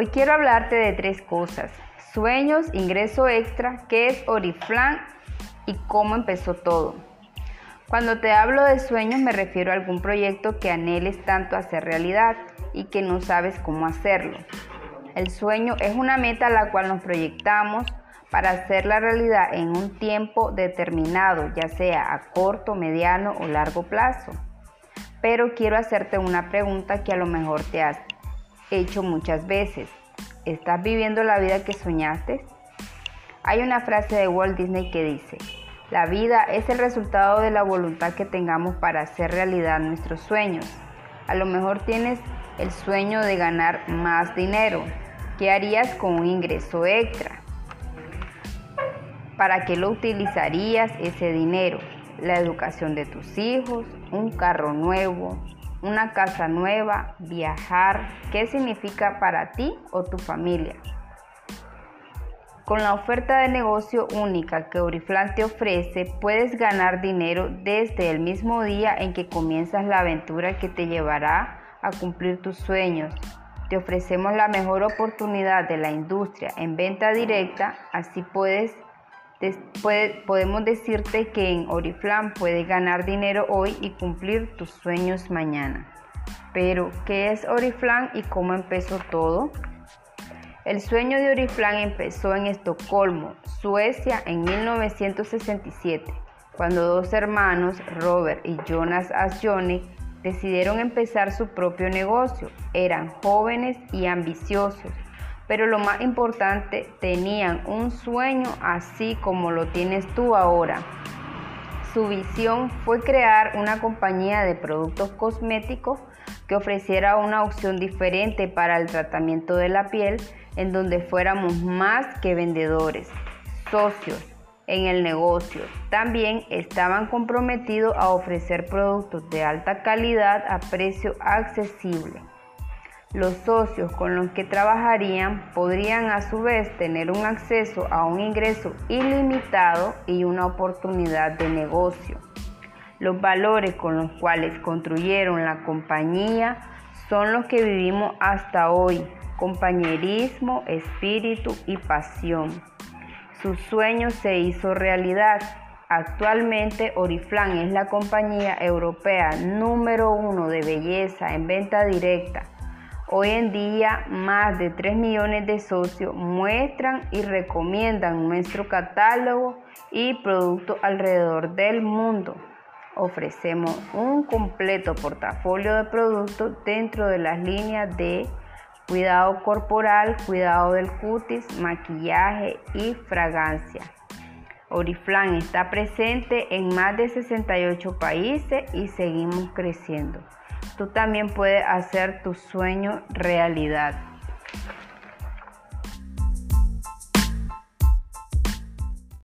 Hoy quiero hablarte de tres cosas. Sueños, ingreso extra, qué es Oriflame y cómo empezó todo. Cuando te hablo de sueños me refiero a algún proyecto que anheles tanto hacer realidad y que no sabes cómo hacerlo. El sueño es una meta a la cual nos proyectamos para hacerla realidad en un tiempo determinado, ya sea a corto, mediano o largo plazo. Pero quiero hacerte una pregunta que a lo mejor te has hecho muchas veces. ¿Estás viviendo la vida que soñaste? Hay una frase de Walt Disney que dice, la vida es el resultado de la voluntad que tengamos para hacer realidad nuestros sueños. A lo mejor tienes el sueño de ganar más dinero. ¿Qué harías con un ingreso extra? ¿Para qué lo utilizarías ese dinero? La educación de tus hijos, un carro nuevo, una casa nueva, viajar. ¿Qué significa para ti o tu familia? Con la oferta de negocio única que Oriflame te ofrece, puedes ganar dinero desde el mismo día en que comienzas la aventura que te llevará a cumplir tus sueños. Te ofrecemos la mejor oportunidad de la industria en venta directa, así puedes podemos decirte que en Oriflame puedes ganar dinero hoy y cumplir tus sueños mañana. Pero, ¿qué es Oriflame y cómo empezó todo? El sueño de Oriflame empezó en Estocolmo, Suecia, en 1967, cuando dos hermanos, Robert y Jonas Asjonik, decidieron empezar su propio negocio. Eran jóvenes y ambiciosos pero lo más importante, tenían un sueño así como lo tienes tú ahora. Su visión fue crear una compañía de productos cosméticos que ofreciera una opción diferente para el tratamiento de la piel en donde fuéramos más que vendedores, socios en el negocio. También estaban comprometidos a ofrecer productos de alta calidad a precio accesible. Los socios con los que trabajarían podrían a su vez tener un acceso a un ingreso ilimitado y una oportunidad de negocio. Los valores con los cuales construyeron la compañía son los que vivimos hasta hoy, compañerismo, espíritu y pasión. Su sueño se hizo realidad. Actualmente Oriflame es la compañía europea número uno de belleza en venta directa Hoy en día, más de 3 millones de socios muestran y recomiendan nuestro catálogo y productos alrededor del mundo. Ofrecemos un completo portafolio de productos dentro de las líneas de cuidado corporal, cuidado del cutis, maquillaje y fragancia. Oriflame está presente en más de 68 países y seguimos creciendo tú también puedes hacer tu sueño realidad.